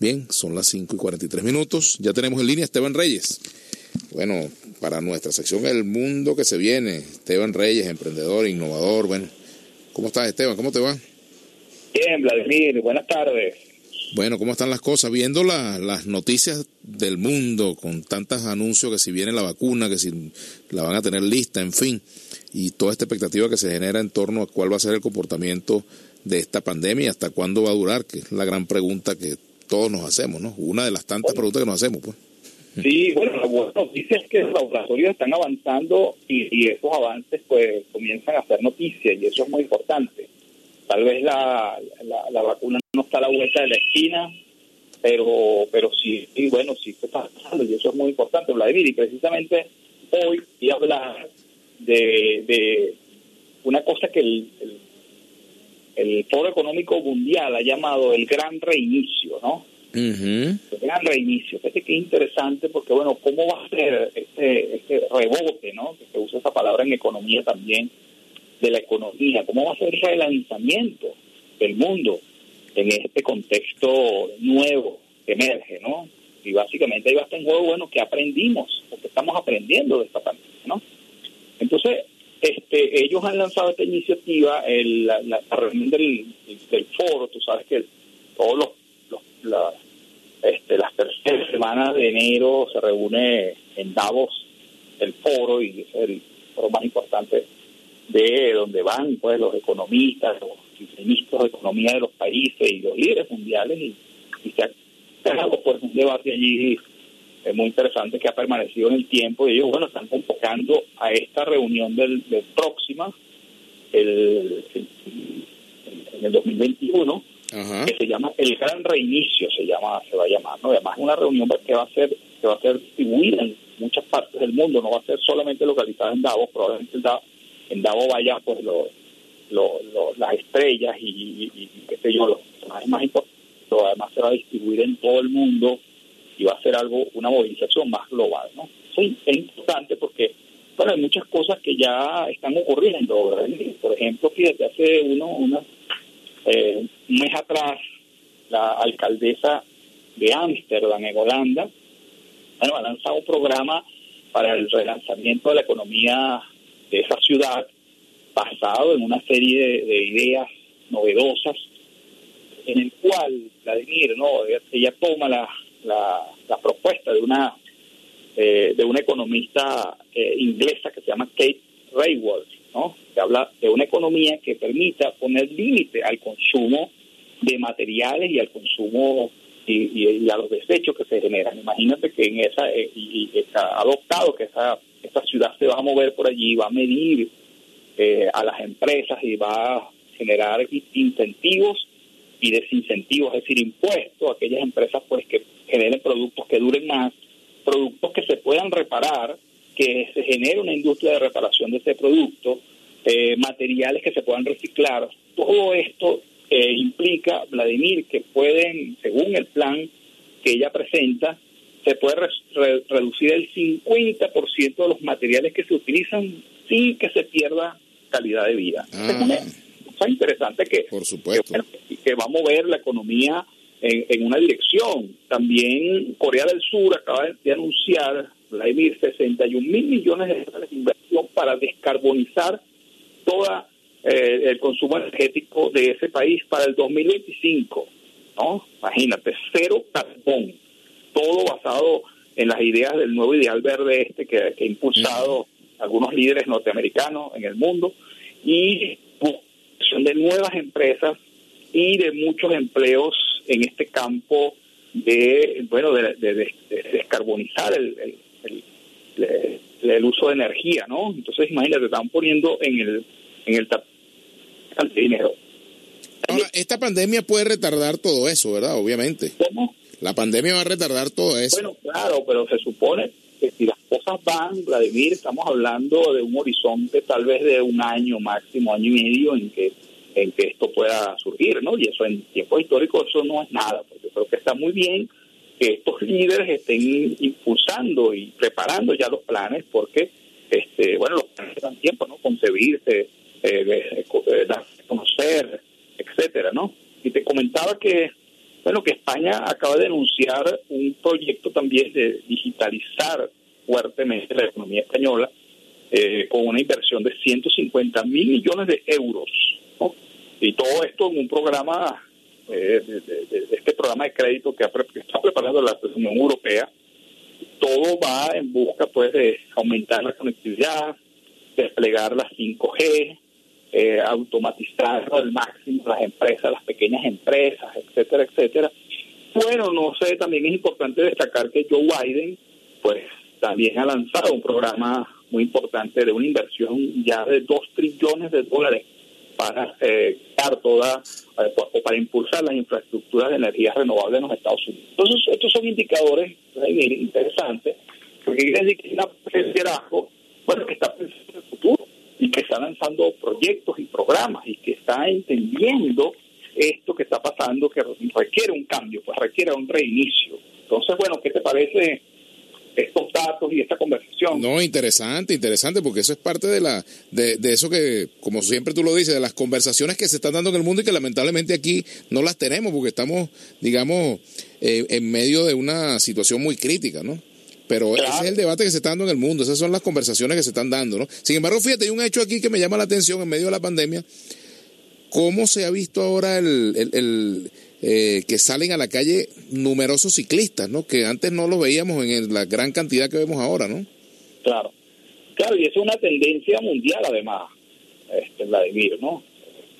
Bien, son las 5 y 43 minutos. Ya tenemos en línea a Esteban Reyes. Bueno, para nuestra sección El Mundo que se viene, Esteban Reyes, emprendedor, innovador. Bueno, ¿cómo estás Esteban? ¿Cómo te va? Bien, Vladimir, buenas tardes. Bueno, ¿cómo están las cosas? Viendo las noticias del mundo con tantos anuncios que si viene la vacuna, que si la van a tener lista, en fin, y toda esta expectativa que se genera en torno a cuál va a ser el comportamiento de esta pandemia y hasta cuándo va a durar, que es la gran pregunta que todos nos hacemos, ¿no? Una de las tantas preguntas que nos hacemos, pues. Sí, bueno, la buena noticia es que los laboratorios están avanzando y, esos avances pues comienzan a hacer noticias y eso es muy importante. Tal vez la, la, vacuna no está a la vuelta de la esquina, pero pero sí, y bueno, sí se está pasando y eso es muy importante, Vladimir, y precisamente hoy voy a hablar de, de una cosa que el, el Foro Económico Mundial ha llamado el gran reinicio, ¿no? El gran reinicio. Fíjate que interesante porque, bueno, ¿cómo va a ser este, este rebote, ¿no? Que se usa esa palabra en economía también, de la economía. ¿Cómo va a ser el relanzamiento del mundo en este contexto nuevo que emerge, ¿no? Y básicamente ahí va a estar en juego, bueno, que aprendimos, porque estamos aprendiendo de esta pandemia, ¿no? Entonces, este, ellos han lanzado esta iniciativa, el, la, la, reunión del, del, foro, tú sabes que todos los, los este, las terceras semanas de enero se reúne en Davos el foro y es el foro más importante de donde van pues los economistas, los ministros de economía de los países y los líderes mundiales y, se ha creado pues un debate allí es muy interesante que ha permanecido en el tiempo y ellos, bueno, están convocando a esta reunión del, próxima, el, en el 2021, que se llama el Gran Reinicio, se llama, se va a llamar, ¿no? Además, una reunión que va a ser, que va a ser distribuida en muchas partes del mundo, no va a ser solamente localizada en Davos, probablemente en Davos vaya pues lo, las estrellas y, y, qué sé yo, los personajes más importantes, pero además se va a distribuir en todo el mundo y va a ser algo, una movilización más global, ¿no? Eso es importante porque, bueno, hay muchas cosas que ya están ocurriendo, Por ejemplo, desde hace uno, una, eh, un mes atrás, la alcaldesa de Ámsterdam, en Holanda, bueno, ha lanzado un programa para el relanzamiento de la economía de esa ciudad, basado en una serie de, de ideas novedosas, en el cual Vladimir, ¿no? ella toma la la, propuesta de una eh, de una economista eh, inglesa que se llama Kate Raywald, ¿no? que habla de una economía que permita poner límite al consumo de materiales y al consumo y, a los desechos que se generan. Imagínate que en esa eh, y, está adoptado que esa esta ciudad se va a mover por allí, va a medir a las empresas y va a generar incentivos y desincentivos, es decir, impuestos a aquellas empresas pues que generen productos que duren más, productos que se puedan reparar, que se genere una industria de reparación de ese producto, eh, materiales que se puedan reciclar. Todo esto eh, implica, Vladimir, que pueden, según el plan que ella presenta, se puede reducir el 50% de los materiales que se utilizan sin que se pierda calidad de vida. Ah cosa interesante que, Por supuesto. Que, va a mover la economía en, una dirección. También Corea del Sur acaba de anunciar, Vladimir, 61 mil millones de dólares de inversión para descarbonizar todo eh, el consumo energético de ese país para el 2025. ¿no? Imagínate, cero carbón. Todo basado en las ideas del nuevo ideal verde este que, ha impulsado algunos líderes norteamericanos en el mundo y de nuevas empresas y de muchos empleos en este campo de bueno de, descarbonizar el, el, uso de energía no entonces imagínate están poniendo en el en el dinero. Esta pandemia puede retardar todo eso verdad obviamente. ¿Cómo? la pandemia va a retardar todo eso. Bueno claro pero se supone que si las cosas van, Vladimir, estamos hablando de un horizonte tal vez de un año máximo, año y medio en que en que esto pueda surgir, ¿no? Y eso en tiempo histórico eso no es nada, porque creo que está muy bien que estos líderes estén impulsando y preparando ya los planes, porque, este, bueno, los planes dan tiempo, ¿no? Concebirse, eh, eh, conocer, etcétera, ¿no? Y te comentaba que Bueno, que España acaba de anunciar un proyecto también de digitalizar fuertemente la economía española eh, con una inversión de 150 mil millones de euros. Y todo esto en un programa, eh, este programa de crédito que, está preparando la Unión Europea. Todo va en busca pues de aumentar la conectividad, desplegar la 5G, eh, automatizar al máximo las empresas, las pequeñas empresas, etcétera, etcétera. Bueno, no sé, también es importante destacar que Joe Biden, pues también ha lanzado un programa muy importante de una inversión ya de 2 trillones de dólares para eh, toda eh, o para impulsar las infraestructuras de energías renovables en los Estados Unidos. Entonces, estos son indicadores interesantes, porque quiere decir que es liderazgo, bueno, que está pensando en el futuro y que está lanzando proyectos y programas y que está entendiendo esto que está pasando, que requiere un cambio, pues requiere un reinicio. Entonces, bueno, ¿qué te parece estos datos y esta conversación. No, interesante, interesante, porque eso es parte de la de, de, eso que, como siempre tú lo dices, de las conversaciones que se están dando en el mundo y que lamentablemente aquí no las tenemos porque estamos, digamos, eh, en medio de una situación muy crítica, ¿no? Pero ese es el debate que se está dando en el mundo, esas son las conversaciones que se están dando, ¿no? Sin embargo, fíjate, hay un hecho aquí que me llama la atención en medio de la pandemia, cómo se ha visto ahora el, el eh, que salen a la calle numerosos ciclistas, ¿no? Que antes no lo veíamos en la gran cantidad que vemos ahora, ¿no? Claro, claro, y es una tendencia mundial además, este, Vladimir, ¿no?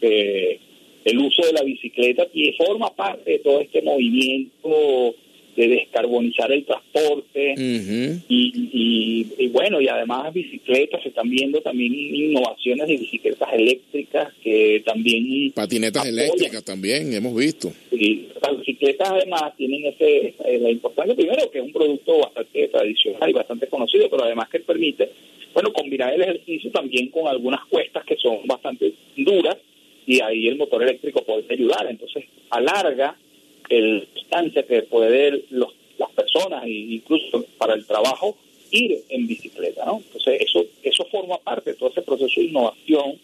el uso de la bicicleta y forma parte de todo este movimiento de descarbonizar el transporte. Y, y, bueno, y además bicicletas, se están viendo también innovaciones de bicicletas eléctricas que también... Patinetas eléctricas también, hemos visto. Y las bicicletas además tienen ese, eh, la importancia, primero que es un producto bastante tradicional y bastante conocido, pero además que permite, bueno, combinar el ejercicio también con algunas cuestas que son bastante duras y ahí el motor eléctrico puede ayudar, entonces alarga el distancia que puede los, las personas, incluso para el trabajo, ir en bicicleta, ¿no? Entonces, eso, eso forma parte de todo ese proceso de innovación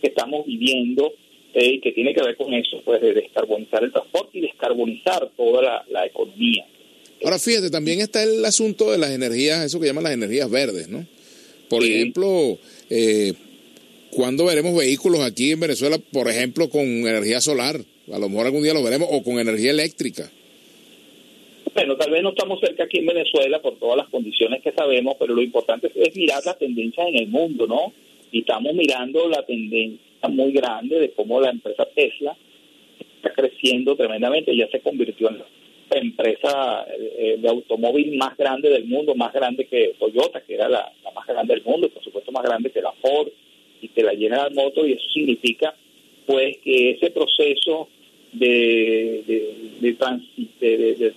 que estamos viviendo eh, y que tiene que ver con eso, pues, de descarbonizar el transporte y descarbonizar toda la, economía. Ahora, fíjate, también está el asunto de las energías, eso que llaman las energías verdes, ¿no? Por ejemplo, eh, ¿cuándo veremos vehículos aquí en Venezuela, por ejemplo, con energía solar? A lo mejor algún día lo veremos, o con energía eléctrica. Bueno, tal vez no estamos cerca aquí en Venezuela por todas las condiciones que sabemos, pero lo importante es mirar las tendencias en el mundo, ¿no? Y estamos mirando la tendencia muy grande de cómo la empresa Tesla está creciendo tremendamente, ya se convirtió en la empresa eh, de automóvil más grande del mundo, más grande que Toyota, que era la, más grande del mundo, y por supuesto más grande que la Ford y que la General Motors, y eso significa pues que ese proceso de, de,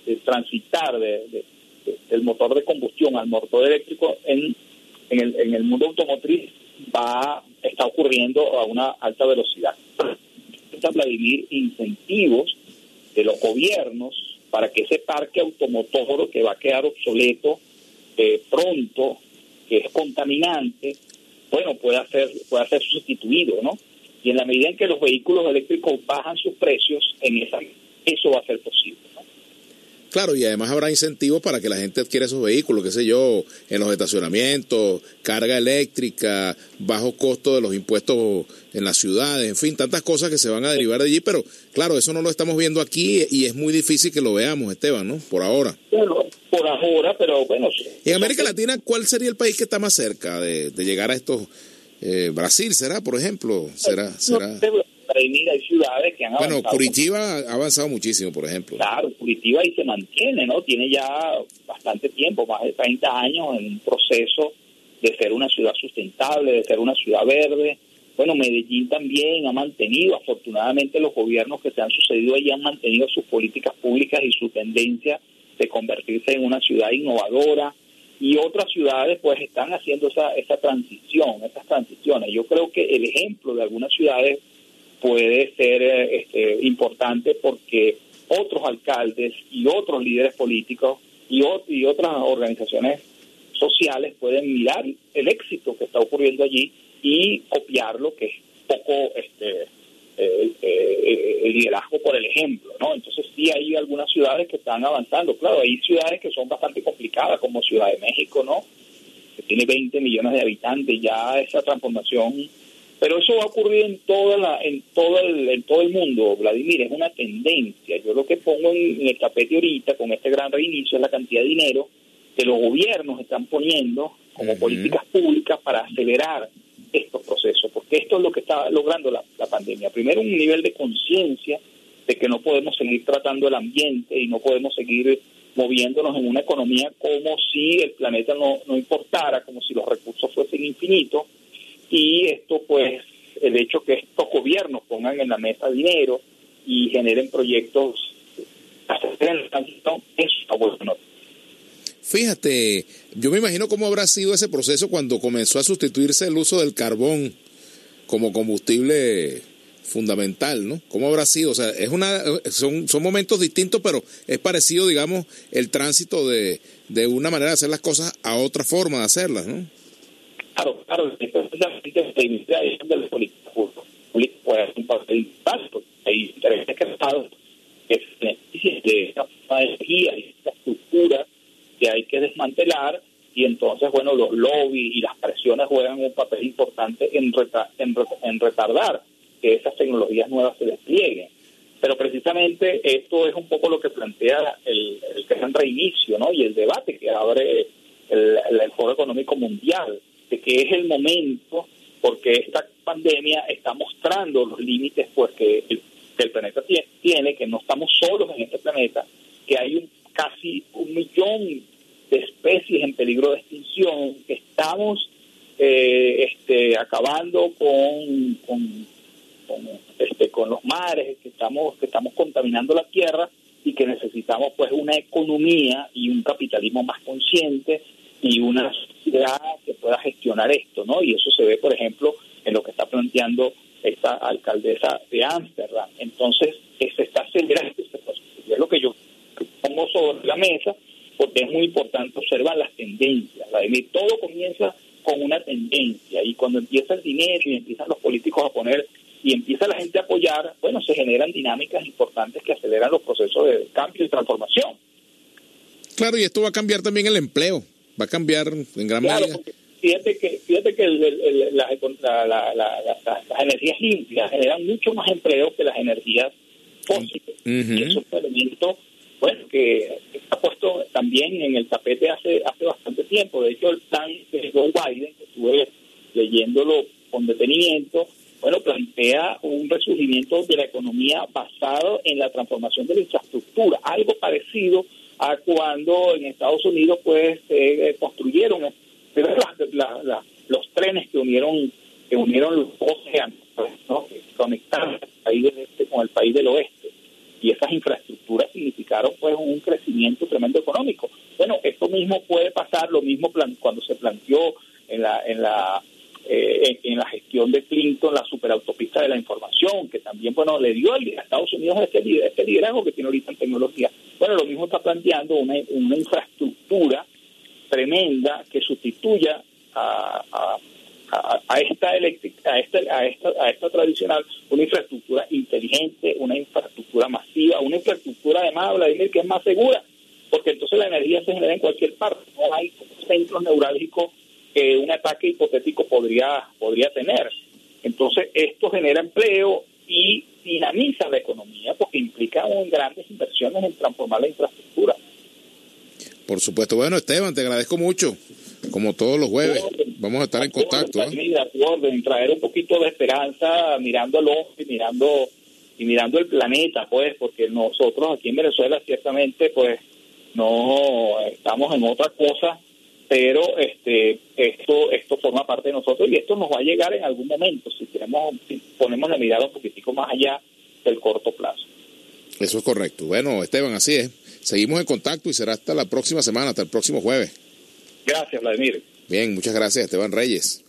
de, transitar del motor de combustión al motor eléctrico en, en, el, en el mundo automotriz va está ocurriendo a una alta velocidad. Está Vladimir incentivos de los gobiernos para que ese parque automotor que va a quedar obsoleto eh, pronto, que es contaminante, bueno, pueda ser, pueda ser sustituido, ¿no? Y en la medida en que los vehículos eléctricos bajan sus precios, en esa, eso va a ser posible. Claro, y además habrá incentivos para que la gente adquiera esos vehículos, qué sé yo, en los estacionamientos, carga eléctrica, bajo costo de los impuestos en las ciudades, en fin, tantas cosas que se van a derivar de allí, pero claro, eso no lo estamos viendo aquí y es muy difícil que lo veamos, Esteban, ¿no? Por ahora. Bueno, por ahora, pero bueno. en América Latina, ¿cuál sería el país que está más cerca de llegar a estos eh, Brasil será, por ejemplo, será, será. hay ciudades que han Bueno, Curitiba ha avanzado muchísimo, por ejemplo. Claro, Curitiba ahí se mantiene, ¿no? Tiene ya bastante tiempo, más de 30 años en un proceso de ser una ciudad sustentable, de ser una ciudad verde. Bueno, Medellín también ha mantenido, afortunadamente los gobiernos que se han sucedido ahí han mantenido sus políticas públicas y su tendencia de convertirse en una ciudad innovadora, y otras ciudades pues están haciendo esa, esa transición, esas transiciones. Yo creo que el ejemplo de algunas ciudades puede ser eh, este, importante porque otros alcaldes y otros líderes políticos y, y otras organizaciones sociales pueden mirar el éxito que está ocurriendo allí y copiarlo, que es poco este, el, liderazgo por el ejemplo, ¿no? Entonces sí hay algunas ciudades que están avanzando. Claro, hay ciudades que son bastante complicadas, como Ciudad de México, ¿no? Que tiene 20 millones de habitantes, ya esa transformación pero eso va a ocurrir en toda la, en todo el, en todo el mundo, Vladimir, es una tendencia. Yo lo que pongo en, el tapete ahorita con este gran reinicio es la cantidad de dinero que los gobiernos están poniendo como políticas públicas para acelerar estos procesos, porque esto es lo que está logrando la, pandemia. Primero, un nivel de conciencia de que no podemos seguir tratando el ambiente y no podemos seguir moviéndonos en una economía como si el planeta no, importara, como si los recursos fuesen infinitos y esto pues el hecho que estos gobiernos pongan en la mesa dinero y generen proyectos es bueno. Fíjate, yo me imagino cómo habrá sido ese proceso cuando comenzó a sustituirse el uso del carbón como combustible fundamental, ¿no? ¿Cómo habrá sido? O sea, es una, son, son momentos distintos, pero es parecido, digamos, el tránsito de, de una manera de hacer las cosas a otra forma de hacerlas, ¿no? Claro, claro, la industria de la política pública ser un papel porque hay intereses que esta estructura que hay que desmantelar y entonces, bueno, los lobbies y las presiones juegan un papel importante en, en, retardar que esas tecnologías nuevas se desplieguen. Pero precisamente esto es un poco lo que plantea el, el gran reinicio ¿no? y el debate que abre el, el Foro Económico Mundial de que es el momento, porque esta pandemia está mostrando los límites pues que el, planeta tiene, que no estamos solos en este planeta, que hay un, casi un millón de especies en peligro de extinción, que estamos eh, este, acabando con, con, este, con los mares, que estamos, que estamos contaminando la tierra y que necesitamos pues una economía y un capitalismo más consciente y una sociedad que pueda gestionar esto, ¿no? Y eso se ve, por ejemplo, en lo que está planteando esta alcaldesa de Ámsterdam. Entonces, se está acelerando este proceso. Es lo que yo pongo sobre la mesa, porque es muy importante observar las tendencias. La de todo comienza con una tendencia, y cuando empieza el dinero y empiezan los políticos a poner y empieza la gente a apoyar, bueno, se generan dinámicas importantes que aceleran los procesos de cambio y transformación. Claro, y esto va a cambiar también el empleo va a cambiar en gran medida. Fíjate que, fíjate que las energías limpias generan mucho más empleo que las energías fósiles. Y eso es un elemento bueno, que está puesto también en el tapete hace hace bastante tiempo. De hecho, el plan de Joe Biden, que estuve leyéndolo con detenimiento, bueno, plantea un resurgimiento de la economía basado en la transformación de la infraestructura, algo parecido a cuando en Estados Unidos pues se construyeron los trenes que unieron que unieron los pues, ¿no? que conectaron el país del este con el país del oeste y esas infraestructuras significaron pues un crecimiento tremendo económico. Bueno, esto mismo puede pasar, lo mismo cuando se planteó en la en la eh, en, la gestión de Clinton la superautopista de la información, que también bueno le dio a Estados Unidos este, este liderazgo que tiene ahorita en tecnología. Bueno, lo mismo está planteando una, una infraestructura tremenda que sustituya a, a, a esta eléctrica, a esta, a esta, a esta tradicional, una infraestructura inteligente, una infraestructura masiva, una infraestructura además, Vladimir, que es más segura, porque entonces la energía se genera en cualquier parte, no hay centros neurálgicos que un ataque hipotético podría, podría tener. Entonces, esto genera empleo y dinamiza la economía porque implica un, grandes inversiones en transformar la infraestructura. Por supuesto. Bueno, Esteban, te agradezco mucho. Como todos los jueves, vamos a estar en contacto. ¿eh? En traer un poquito de esperanza mirando al y mirando, y mirando el planeta, pues, porque nosotros aquí en Venezuela ciertamente, pues, no estamos en otra cosa pero este esto esto forma parte de nosotros y esto nos va a llegar en algún momento si tenemos si ponemos la mirada un poquitico más allá del corto plazo. Eso es correcto. Bueno, Esteban, así es. Seguimos en contacto y será hasta la próxima semana, hasta el próximo jueves. Gracias, Vladimir. Bien, muchas gracias, Esteban Reyes.